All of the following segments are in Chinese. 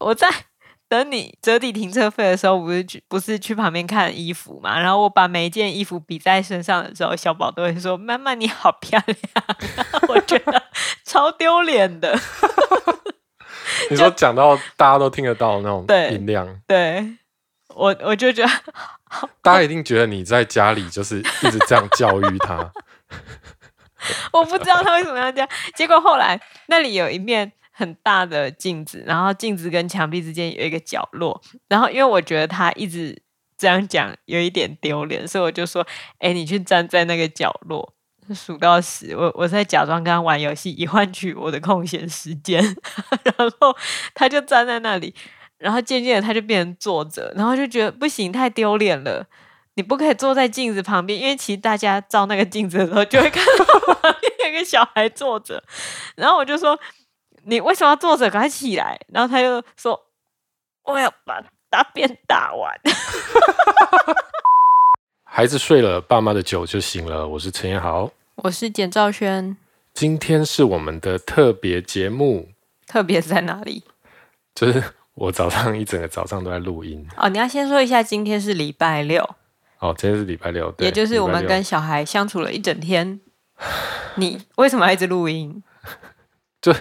我在等你折抵停车费的时候，不是去不是去旁边看衣服嘛？然后我把每一件衣服比在身上的时候，小宝都会说：“妈妈你好漂亮。”我觉得超丢脸的。你说讲到大家都听得到那种音量，对，对我我就觉得，大家一定觉得你在家里就是一直这样教育他。我不知道他为什么要这样。结果后来那里有一面很大的镜子，然后镜子跟墙壁之间有一个角落，然后因为我觉得他一直这样讲有一点丢脸，所以我就说：“哎，你去站在那个角落。”数到十，我我在假装跟他玩游戏，以换取我的空闲时间。然后他就站在那里，然后渐渐的他就变成坐着，然后就觉得不行，太丢脸了。你不可以坐在镜子旁边，因为其实大家照那个镜子的时候，就会看到旁边有个小孩坐着。然后我就说：“你为什么要坐着？赶快起来！”然后他就说：“我要把大便打完。”孩子睡了，爸妈的酒就醒了。我是陈彦豪。我是简兆轩，今天是我们的特别节目。特别在哪里？就是我早上一整个早上都在录音。哦，你要先说一下，今天是礼拜六。哦，今天是礼拜六，对，也就是我们跟小孩相处了一整天。你为什么要一直录音？就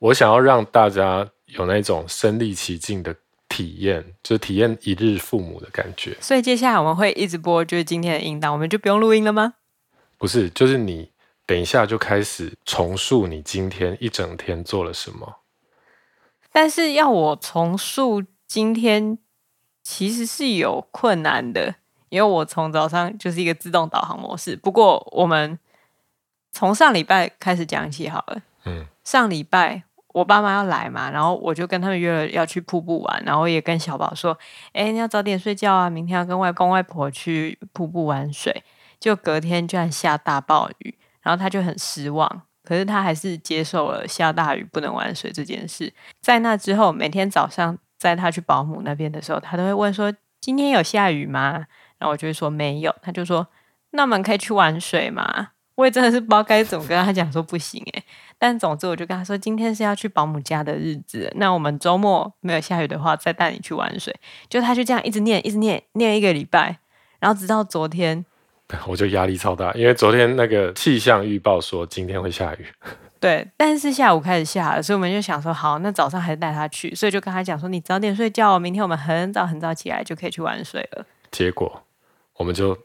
我想要让大家有那种身历其境的体验，就是体验一日父母的感觉。所以接下来我们会一直播，就是今天的音档，我们就不用录音了吗？不是，就是你等一下就开始重述你今天一整天做了什么。但是要我重述今天，其实是有困难的，因为我从早上就是一个自动导航模式。不过我们从上礼拜开始讲起好了。嗯，上礼拜我爸妈要来嘛，然后我就跟他们约了要去瀑布玩，然后也跟小宝说：“哎，你要早点睡觉啊，明天要跟外公外婆去瀑布玩水。”就隔天居然下大暴雨，然后他就很失望。可是他还是接受了下大雨不能玩水这件事。在那之后，每天早上载他去保姆那边的时候，他都会问说：“今天有下雨吗？”然后我就会说没有。他就说：“那我们可以去玩水吗？”我也真的是不知道该怎么跟他讲说不行诶。但总之我就跟他说：“今天是要去保姆家的日子，那我们周末没有下雨的话，再带你去玩水。”就他就这样一直念，一直念，念一个礼拜，然后直到昨天。我就压力超大，因为昨天那个气象预报说今天会下雨。对，但是下午开始下了，所以我们就想说，好，那早上还是带他去，所以就跟他讲说，你早点睡觉，明天我们很早很早起来就可以去玩水了。结果我们就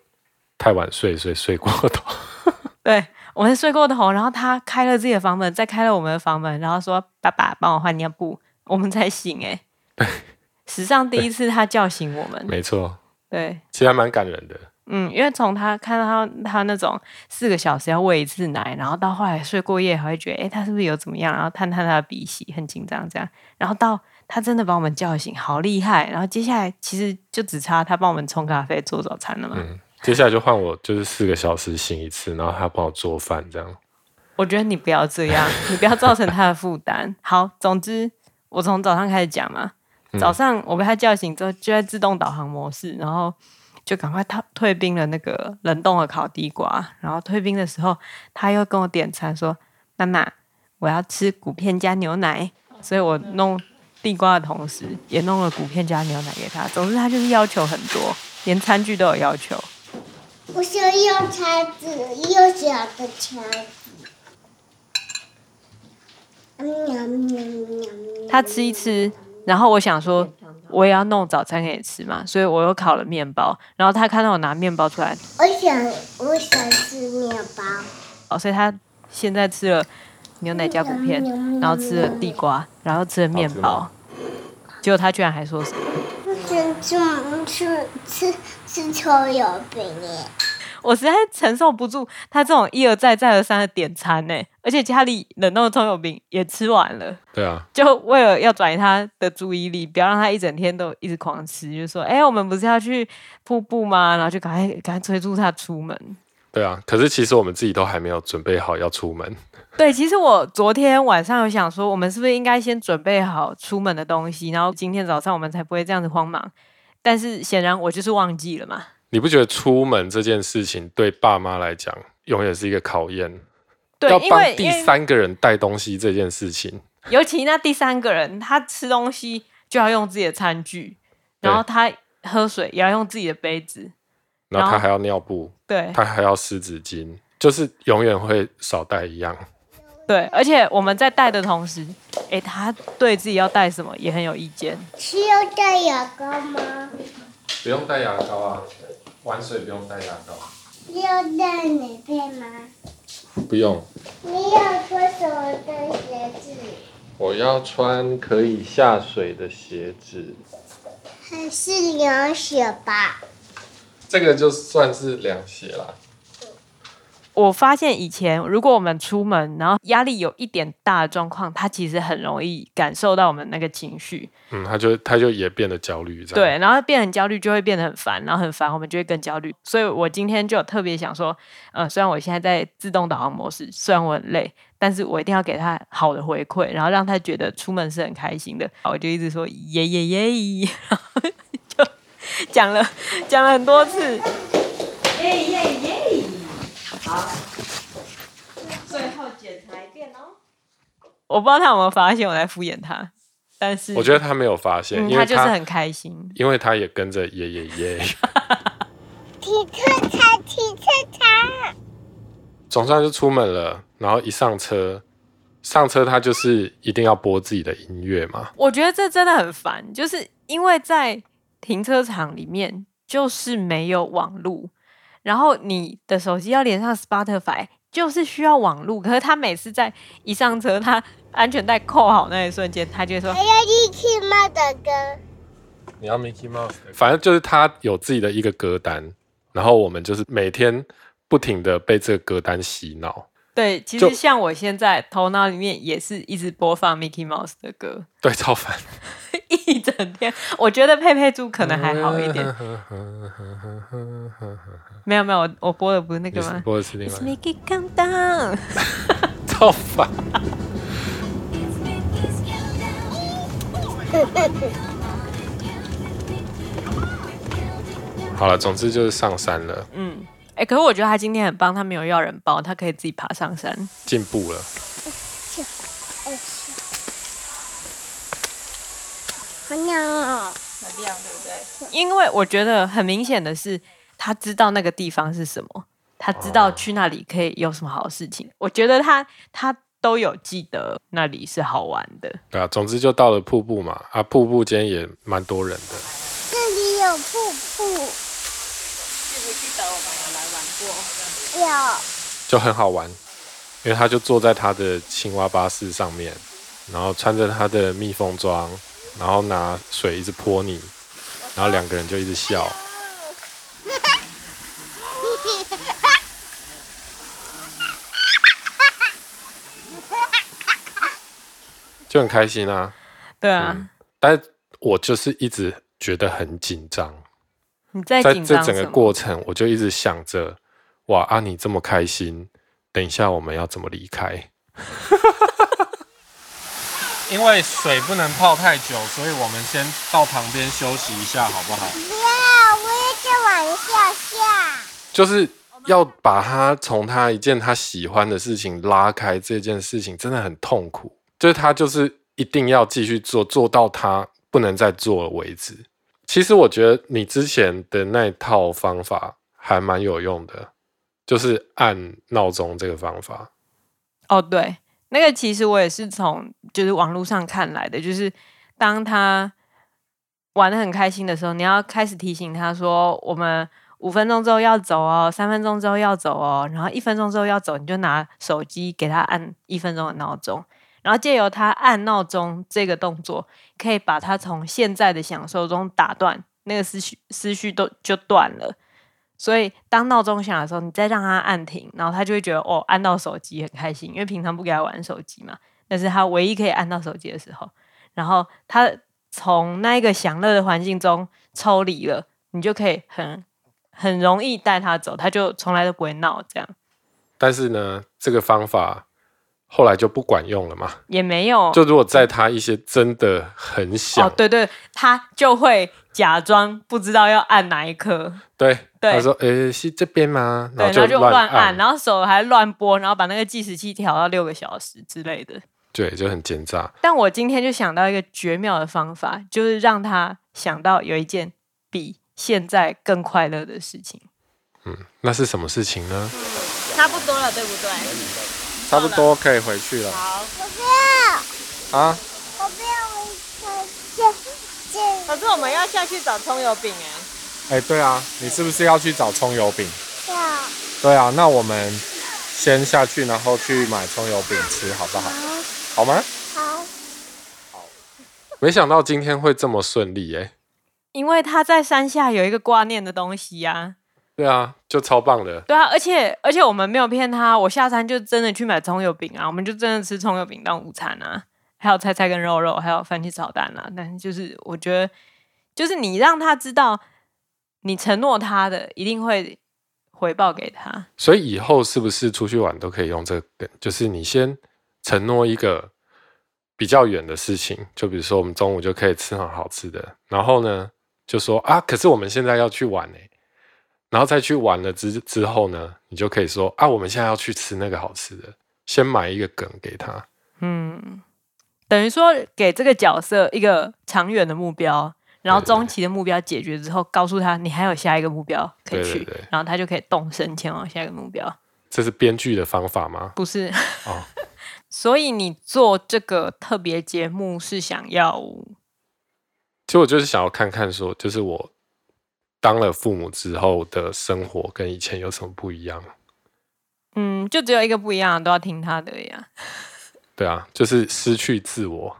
太晚睡，所以睡过头。对，我们睡过头，然后他开了自己的房门，再开了我们的房门，然后说：“爸爸，帮我换尿布。”我们才醒。哎，对，史上第一次他叫醒我们。没错。对，其实还蛮感人的。嗯，因为从他看到他他那种四个小时要喂一次奶，然后到后来睡过夜还会觉得，哎，他是不是有怎么样？然后探探他的鼻息，很紧张这样。然后到他真的把我们叫醒，好厉害！然后接下来其实就只差他帮我们冲咖啡、做早餐了嘛。嗯，接下来就换我，就是四个小时醒一次，然后他帮我做饭这样。我觉得你不要这样，你不要造成他的负担。好，总之我从早上开始讲嘛。早上我被他叫醒之后，就在自动导航模式，然后。就赶快退退冰了那个冷冻的烤地瓜，然后退冰的时候，他又跟我点餐说：“妈妈，我要吃骨片加牛奶。”所以我弄地瓜的同时，也弄了骨片加牛奶给他。总之，他就是要求很多，连餐具都有要求。我想要叉子，又小的叉子。他吃一吃，然后我想说。我也要弄早餐给你吃嘛，所以我又烤了面包。然后他看到我拿面包出来，我想我想吃面包。哦，所以他现在吃了牛奶加骨片，然后吃了地瓜，然后吃了面包。结果他居然还说什么？我想吃吃吃吃葱油饼耶。我实在承受不住他这种一而再再而三的点餐呢，而且家里冷冻的葱油饼也吃完了。对啊，就为了要转移他的注意力，不要让他一整天都一直狂吃，就说：“哎，我们不是要去瀑布吗？”然后就赶快赶快催促他出门。对啊，可是其实我们自己都还没有准备好要出门。对，其实我昨天晚上有想说，我们是不是应该先准备好出门的东西，然后今天早上我们才不会这样子慌忙。但是显然我就是忘记了嘛。你不觉得出门这件事情对爸妈来讲永远是一个考验？对，要帮第三个人带东西这件事情，尤其那第三个人他吃东西就要用自己的餐具，然后他喝水也要用自己的杯子，然后他还要尿布，对，他还要湿纸巾，就是永远会少带一样。对，而且我们在带的同时，哎，他对自己要带什么也很有意见。需要带牙膏吗？不用带牙膏啊，玩水不用带牙膏。要带哪片吗？不用。你要穿什么的鞋子？我要穿可以下水的鞋子。还是凉鞋吧？这个就算是凉鞋啦。我发现以前如果我们出门，然后压力有一点大的状况，他其实很容易感受到我们那个情绪。嗯，他就他就也变得焦虑，对，然后变很焦虑就会变得很烦，然后很烦我们就会更焦虑。所以我今天就特别想说，呃，虽然我现在在自动导航模式，虽然我很累，但是我一定要给他好的回馈，然后让他觉得出门是很开心的。我就一直说耶耶耶，然后就讲了讲了很多次耶耶耶。好，最后检查一遍哦。我不知道他有没有发现我在敷衍他，但是我觉得他没有发现，嗯、因为他，他就是很开心，因为他也跟着耶耶耶。体测车，体测车。总算是出门了，然后一上车，上车他就是一定要播自己的音乐嘛。我觉得这真的很烦，就是因为在停车场里面就是没有网路。然后你的手机要连上 Spotify，就是需要网路。可是他每次在一上车，他安全带扣好那一瞬间，他就说：“还要 Mickey Mouse 的歌。”你要 Mickey Mouse？反正就是他有自己的一个歌单，然后我们就是每天不停的被这个歌单洗脑。对，其实像我现在头脑里面也是一直播放 Mickey Mouse 的歌。对，超烦。一整天，我觉得佩佩猪可能还好一点。没有没有，我我播的不是那个吗？播的是另外。Make it come down。超烦。好了，总之就是上山了。嗯，哎、欸，可是我觉得他今天很棒，他没有要人抱，他可以自己爬上山，进步了。好亮哦，很亮，对不对？因为我觉得很明显的是，他知道那个地方是什么，他知道去那里可以有什么好事情。我觉得他他都有记得那里是好玩的。对啊，总之就到了瀑布嘛，啊，瀑布间也蛮多人的。这里有瀑布，记不记得我们有来玩过？有，就很好玩，因为他就坐在他的青蛙巴士上面，然后穿着他的蜜蜂装。然后拿水一直泼你，然后两个人就一直笑，就很开心啊。对啊，嗯，但我就是一直觉得很紧张。你在在这整个过程，我就一直想着，哇，啊，你这么开心，等一下我们要怎么离开？因为水不能泡太久，所以我们先到旁边休息一下，好不好？不要，我也在往下下。就是要把他从他一件他喜欢的事情拉开，这件事情真的很痛苦。就是他就是一定要继续做，做到他不能再做为止。其实我觉得你之前的那套方法还蛮有用的，就是按闹钟这个方法。哦，对。那个其实我也是从就是网络上看来的，就是当他玩得很开心的时候，你要开始提醒他说，我们五分钟之后要走哦，三分钟之后要走哦，然后一分钟之后要走，你就拿手机给他按一分钟的闹钟，然后借由他按闹钟这个动作，可以把他从现在的享受中打断，那个思绪思绪都就断了。所以，当闹钟响的时候，你再让他按停，然后他就会觉得哦，按到手机很开心，因为平常不给他玩手机嘛。那是他唯一可以按到手机的时候。然后他从那一个享乐的环境中抽离了，你就可以很很容易带他走，他就从来都不会闹这样。但是呢，这个方法后来就不管用了嘛？也没有。就如果在他一些真的很小，哦，对对，他就会。假装不知道要按哪一颗，对，对他说：“诶、欸，是这边吗？”然后就乱按，然后手还乱拨，然后把那个计时器调到六个小时之类的。对，就很奸诈。但我今天就想到一个绝妙的方法，就是让他想到有一件比现在更快乐的事情。嗯，那是什么事情呢？差不多了，对不对？差不多可以回去了。好，我不要。啊？我不要回去。可是我们要下去找葱油饼哎。哎，对啊，你是不是要去找葱油饼？要。对啊，那我们先下去，然后去买葱油饼吃，好不好？好吗？好。好。没想到今天会这么顺利哎。因为他在山下有一个挂念的东西呀、啊。对啊，就超棒的。对啊，而且而且我们没有骗他，我下山就真的去买葱油饼啊，我们就真的吃葱油饼当午餐啊，还有菜菜跟肉肉，还有番茄炒蛋啊。但是就是我觉得，就是你让他知道，你承诺他的一定会回报给他。所以以后是不是出去玩都可以用这个梗？就是你先承诺一个比较远的事情，就比如说我们中午就可以吃很好吃的，然后呢就说啊，可是我们现在要去玩呢。然后再去玩了之之后呢，你就可以说啊，我们现在要去吃那个好吃的，先买一个梗给他。嗯，等于说给这个角色一个长远的目标，然后中期的目标解决之后，告诉他你还有下一个目标可以去，对对对，然后他就可以动身前往下一个目标。这是编剧的方法吗？不是。哦，所以你做这个特别节目是想要？其实我就是想要看看说，就是我。当了父母之后的生活跟以前有什么不一样？嗯，就只有一个不一样，都要听他的呀。对啊，就是失去自我。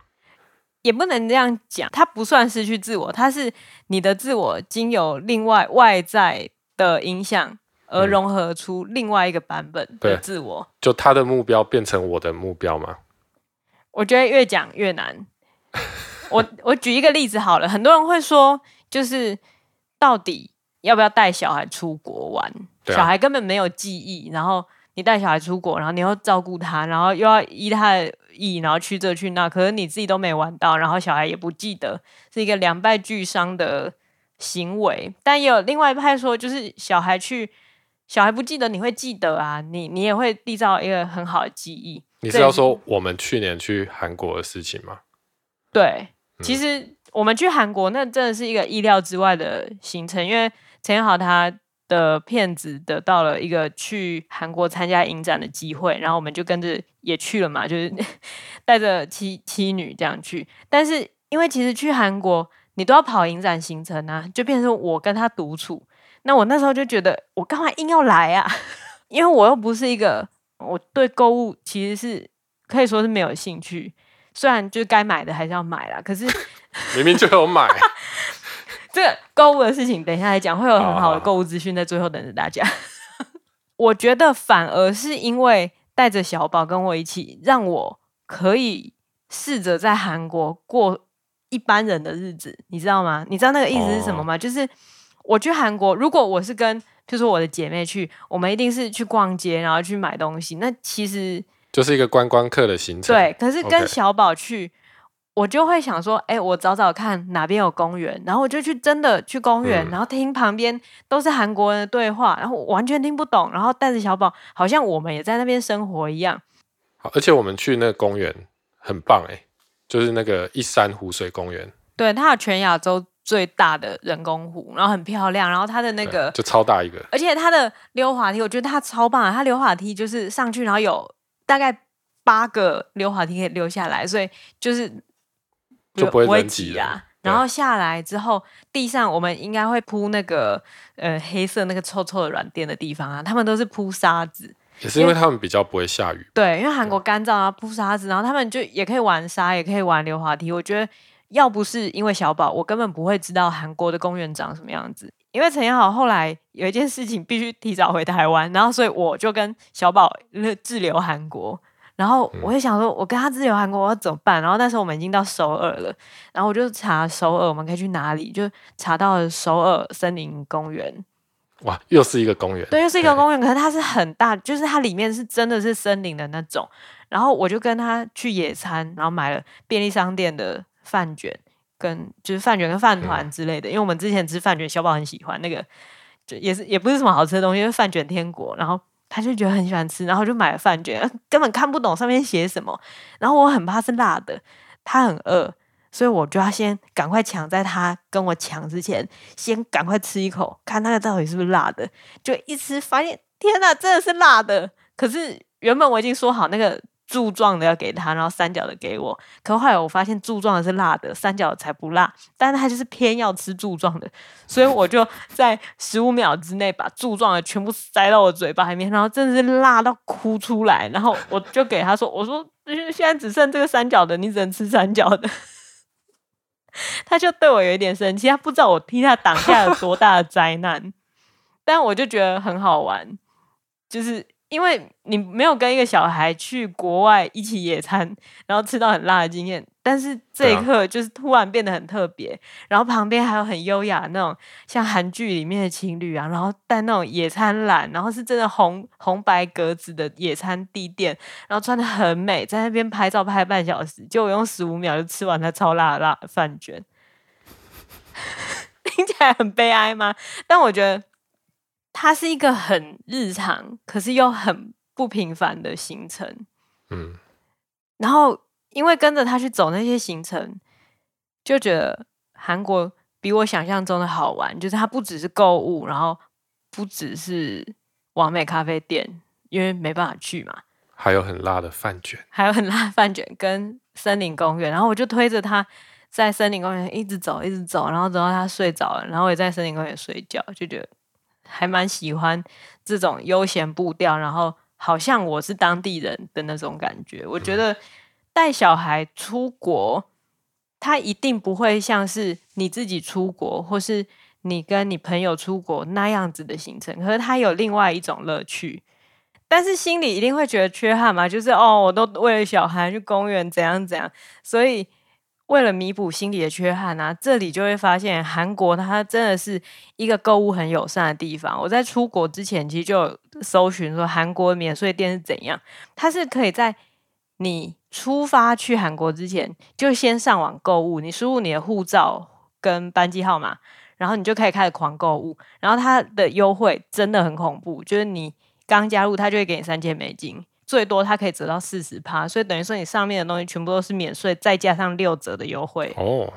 也不能这样讲，他不算失去自我，他是你的自我经由另外外在的影响而融合出另外一个版本的自我。嗯，就他的目标变成我的目标吗？我觉得越讲越难。我我举一个例子好了，很多人会说，就是。到底要不要带小孩出国玩？啊、小孩根本没有记忆，然后你带小孩出国，然后你要照顾他，然后又要依他的意，然后去这去那，可是你自己都没玩到，然后小孩也不记得，是一个两败俱伤的行为。但也有另外一派说，就是小孩去，小孩不记得，你会记得啊，你你也会缔造一个很好的记忆。你是要说我们去年去韩国的事情吗？对，其实。嗯我们去韩国，那真的是一个意料之外的行程，因为陈彦豪他的片子得到了一个去韩国参加影展的机会，然后我们就跟着也去了嘛，就是 带着妻妻女这样去。但是因为其实去韩国你都要跑影展行程啊，就变成我跟他独处。那我那时候就觉得，我干嘛硬要来啊？因为我又不是一个，我对购物其实是可以说是没有兴趣。虽然就该买的还是要买啦，可是 明明就有买。这个购物的事情，等一下来讲，会有很好的购物资讯在最后等着大家。我觉得反而是因为带着小宝跟我一起，让我可以试着在韩国过一般人的日子，你知道吗？你知道那个意思是什么吗？哦、就是我去韩国，如果我是跟，譬如说我的姐妹去，我们一定是去逛街，然后去买东西。那其实。就是一个观光客的行程。对，可是跟小宝去.我就会想说，哎、欸，我找找看哪边有公园，然后我就去真的去公园，嗯、然后听旁边都是韩国人的对话，然后完全听不懂，然后带着小宝，好像我们也在那边生活一样。好，而且我们去那个公园很棒哎，就是那个一山湖水公园。对，它有全亚洲最大的人工湖，然后很漂亮，然后它的那个就超大一个，而且它的溜滑梯，我觉得它超棒啊！它溜滑梯就是上去，然后有。大概八个溜滑梯可以溜下来，所以就是就不会挤啊。然后下来之后，地上我们应该会铺那个呃黑色那个臭臭的软垫的地方啊，他们都是铺沙子，也是因为他们比较不会下雨。对，因为韩国干燥啊，铺沙子，然后他们就也可以玩沙，也可以玩溜滑梯。我觉得要不是因为小宝，我根本不会知道韩国的公园长什么样子。因为陈彦豪后来有一件事情必须提早回台湾，然后所以我就跟小宝滞留韩国，然后我就想说，我跟他滞留韩国我要怎么办？然后那时候我们已经到首尔了，然后我就查首尔我们可以去哪里，就查到了首尔森林公园。哇，又是一个公园，对，又是一个公园，可是它是很大，就是它里面是真的是森林的那种。然后我就跟他去野餐，然后买了便利商店的饭卷。跟就是饭卷跟饭团之类的，嗯、因为我们之前吃饭卷，小宝很喜欢那个，就也是也不是什么好吃的东西，就是饭卷天国。然后他就觉得很喜欢吃，然后就买了饭卷，根本看不懂上面写什么。然后我很怕是辣的，他很饿，所以我就要先赶快抢在他跟我抢之前，先赶快吃一口，看那个到底是不是辣的。就一吃发现，天哪，真的是辣的！可是原本我已经说好那个。柱状的要给他，然后三角的给我。可后来我发现柱状的是辣的，三角的才不辣。但是他就是偏要吃柱状的，所以我就在十五秒之内把柱状的全部塞到我嘴巴里面，然后真的是辣到哭出来。然后我就给他说：“我说现在只剩这个三角的，你只能吃三角的。”他就对我有一点生气，他不知道我替他挡下了多大的灾难。但我就觉得很好玩，就是。因为你没有跟一个小孩去国外一起野餐，然后吃到很辣的经验，但是这一刻就是突然变得很特别。啊、然后旁边还有很优雅那种像韩剧里面的情侣啊，然后带那种野餐篮，然后是真的红红白格子的野餐地垫，然后穿的很美，在那边拍照拍半小时，就我用十五秒就吃完了超辣的辣饭卷，听起来很悲哀吗？但我觉得。它是一个很日常，可是又很不平凡的行程。嗯，然后因为跟着他去走那些行程，就觉得韩国比我想象中的好玩。就是它不只是购物，然后不只是完美咖啡店，因为没办法去嘛。还有很辣的饭卷，还有很辣的饭卷跟森林公园。然后我就推着他在森林公园一直走，一直走，然后走到他睡着了，然后我也在森林公园睡觉，就觉得。还蛮喜欢这种悠闲步调，然后好像我是当地人的那种感觉。我觉得带小孩出国，他一定不会像是你自己出国，或是你跟你朋友出国那样子的行程。可是他有另外一种乐趣，但是心里一定会觉得缺憾嘛，就是哦，我都为了小孩去公园怎样怎样，所以。为了弥补心理的缺憾啊，这里就会发现韩国它真的是一个购物很友善的地方。我在出国之前其实就有搜寻说韩国免税店是怎样，它是可以在你出发去韩国之前就先上网购物，你输入你的护照跟班机号码，然后你就可以开始狂购物，然后它的优惠真的很恐怖，就是你刚加入，它就会给你三千美金。最多它可以折到四十趴，所以等于说你上面的东西全部都是免税，再加上六折的优惠哦。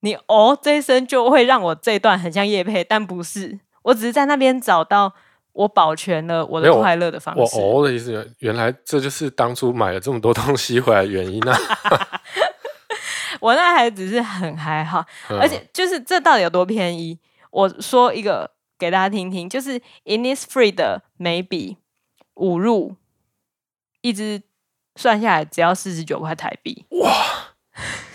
你哦这一声就会让我这一段很像叶配，但不是，我只是在那边找到我保全了我的快乐的方式。我哦的意思，原来这就是当初买了这么多东西回来的原因呢、啊。我那还只是很还好，嗯、而且就是这到底有多便宜？我说一个给大家听听，就是 Innisfree 的眉笔五入。一支算下来只要四十九块台币，哇！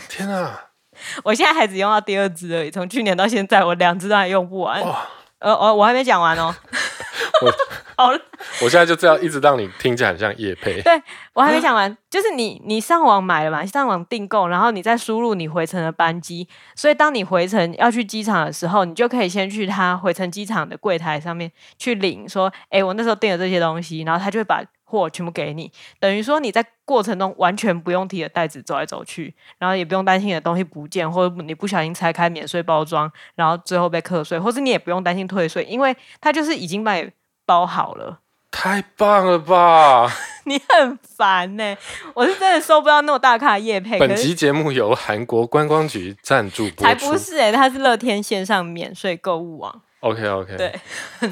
天啊！我现在还只用到第二支而已，从去年到现在，我两支都还用不完。哇！呃，我我还没讲完哦。我好了，我现在就这样一直让你听起来很像叶配。对，我还没讲完，就是你你上网买了嘛，上网订购，然后你再输入你回程的班机，所以当你回程要去机场的时候，你就可以先去他回程机场的柜台上面去领，说，哎、欸，我那时候订了这些东西，然后他就会把。货全部给你，等于说你在过程中完全不用提着袋子走来走去，然后也不用担心你的东西不见，或者你不小心拆开免税包装，然后最后被课税，或是你也不用担心退税，因为它就是已经把你包好了。太棒了吧！你很烦呢、欸，我是真的收不到那么大咖的叶配。本集节目由韩国观光局赞助播出。才不是哎、欸，它是乐天线上免税购物网。OK OK，对。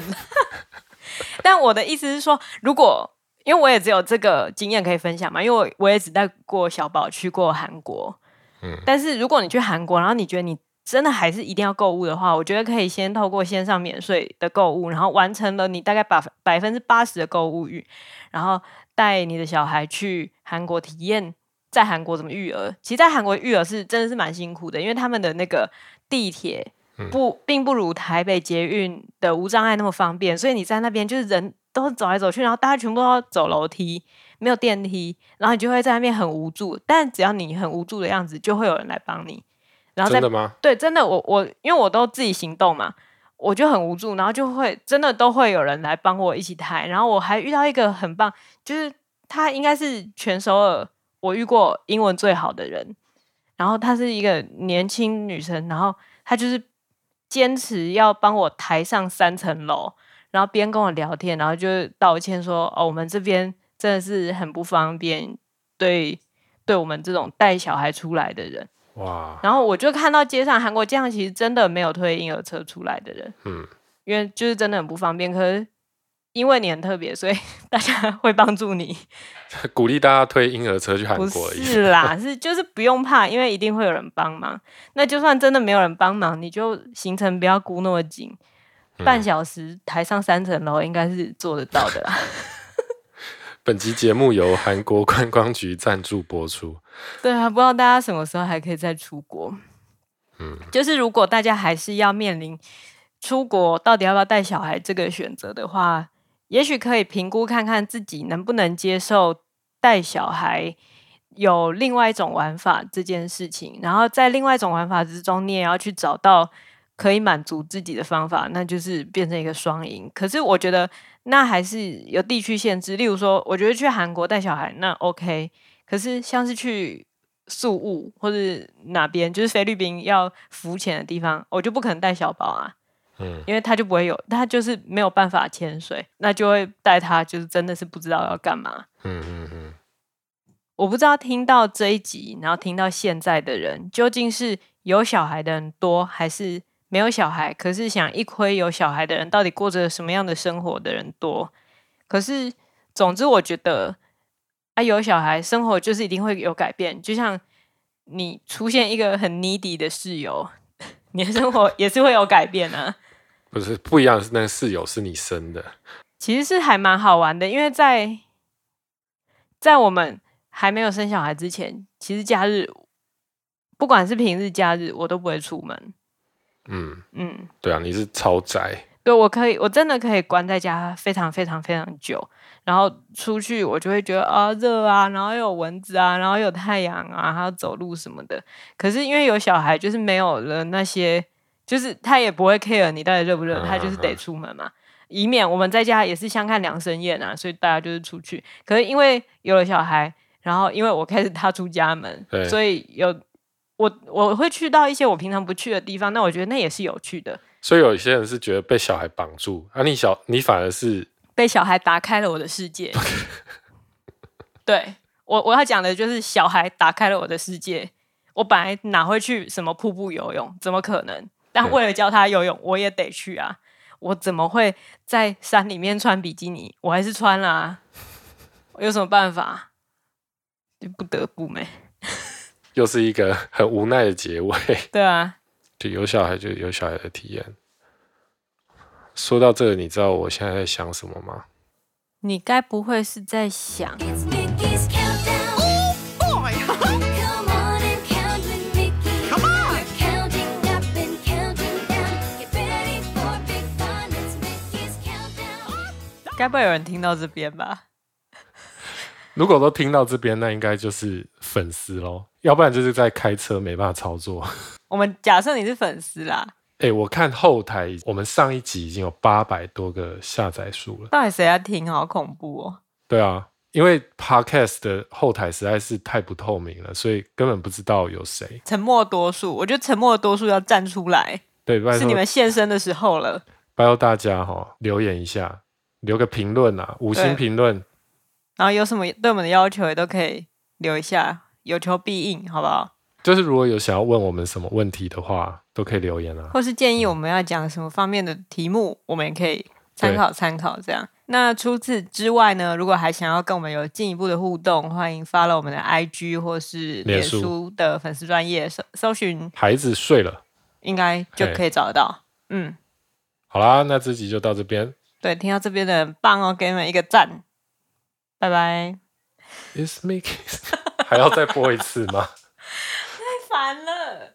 但我的意思是说，如果因为我也只有这个经验可以分享嘛，因为我我也只带过小宝去过韩国，嗯，但是如果你去韩国，然后你觉得你真的还是一定要购物的话，我觉得可以先透过线上免税的购物，然后完成了你大概百百分之八十的购物欲，然后带你的小孩去韩国体验在韩国怎么育儿。其实，在韩国育儿是真的是蛮辛苦的，因为他们的那个地铁不并不如台北捷运的无障碍那么方便，所以你在那边就是人。都是走来走去，然后大家全部都要走楼梯，没有电梯，然后你就会在那边很无助。但只要你很无助的样子，就会有人来帮你。然后真的吗？对，真的，我我因为我都自己行动嘛，我就很无助，然后就会真的都会有人来帮我一起抬。然后我还遇到一个很棒，就是他应该是全首尔我遇过英文最好的人。然后她是一个年轻女生，然后她就是坚持要帮我抬上三层楼。然后边跟我聊天，然后就道歉说：“哦，我们这边真的是很不方便，对，对我们这种带小孩出来的人。”哇！然后我就看到街上韩国这样，其实真的没有推婴儿车出来的人，嗯，因为就是真的很不方便。可是因为你很特别，所以 大家会帮助你，鼓励大家推婴儿车去韩国。不是啦，是就是不用怕，因为一定会有人帮忙。那就算真的没有人帮忙，你就行程不要估那么紧，嗯、半小时抬上三层楼应该是做得到的啦。本集节目由韩国观光局赞助播出。对啊，不知道大家什么时候还可以再出国。嗯，就是如果大家还是要面临出国到底要不要带小孩这个选择的话，也许可以评估看看自己能不能接受带小孩有另外一种玩法这件事情。然后在另外一种玩法之中，你也要去找到可以满足自己的方法，那就是变成一个双赢。可是我觉得。那还是有地区限制，例如说，我觉得去韩国带小孩那 OK，可是像是去宿务或者哪边，就是菲律宾要浮潜的地方，我就不可能带小宝啊，嗯，因为他就不会有，他就是没有办法潜水，那就会带他，就是真的是不知道要干嘛，嗯嗯嗯，我不知道听到这一集，然后听到现在的人，究竟是有小孩的人多还是？没有小孩，可是想一窥有小孩的人到底过着什么样的生活的人多。可是，总之我觉得，啊，有小孩生活就是一定会有改变。就像你出现一个很 needy 的室友，你的生活也是会有改变啊。不是不一样，是那个室友是你生的。其实是还蛮好玩的，因为在在我们还没有生小孩之前，其实假日不管是平日假日，我都不会出门。嗯嗯，对啊，你是超宅，对，我可以，我真的可以关在家非常非常非常久，然后出去我就会觉得啊热啊，然后又有蚊子啊，然后又有太阳啊，还有走路什么的。可是因为有小孩，就是没有了那些，就是他也不会 care 你到底热不热，他就是得出门嘛，以免我们在家也是相看两生厌啊，所以大家就是出去。可是因为有了小孩，然后因为我开始踏出家门，所以有。我我会去到一些我平常不去的地方，那我觉得那也是有趣的。所以有一些人是觉得被小孩绑住，啊，你小你反而是被小孩打开了我的世界。对，我我要讲的就是小孩打开了我的世界。我本来哪会去什么瀑布游泳？怎么可能？但为了教他游泳，我也得去啊。我怎么会在山里面穿比基尼？我还是穿了啊。我 有什么办法？就不得不没。又是一个很无奈的结尾。对啊，就有小孩就有小孩的体验。说到这个，你知道我现在在想什么吗？你该不会是在想？该不会有人听到这边吧？如果都听到这边，那应该就是粉丝喽，要不然就是在开车没办法操作。我们假设你是粉丝啦，哎、欸，我看后台，我们上一集已经有八百多个下载数了。到底谁要听？好恐怖哦！对啊，因为 Podcast 的后台实在是太不透明了，所以根本不知道有谁。沉默多数，我觉得沉默的多数要站出来。对，是你们现身的时候了。拜托大家哈、哦，留言一下，留个评论啊，五星评论。然后有什么对我们的要求也都可以留一下，有求必应，好不好？就是如果有想要问我们什么问题的话，都可以留言啊。或是建议我们要讲什么方面的题目，嗯、我们也可以参考参考。这样，那除此之外呢？如果还想要跟我们有进一步的互动，欢迎 follow 我们的 IG 或是脸书的粉丝专业搜搜寻。孩子睡了，应该就可以找得到。嗯，好啦，那这集就到这边。对，听到这边的人棒哦，给你们一个赞。拜拜。It's me，还要再播一次吗？太烦了。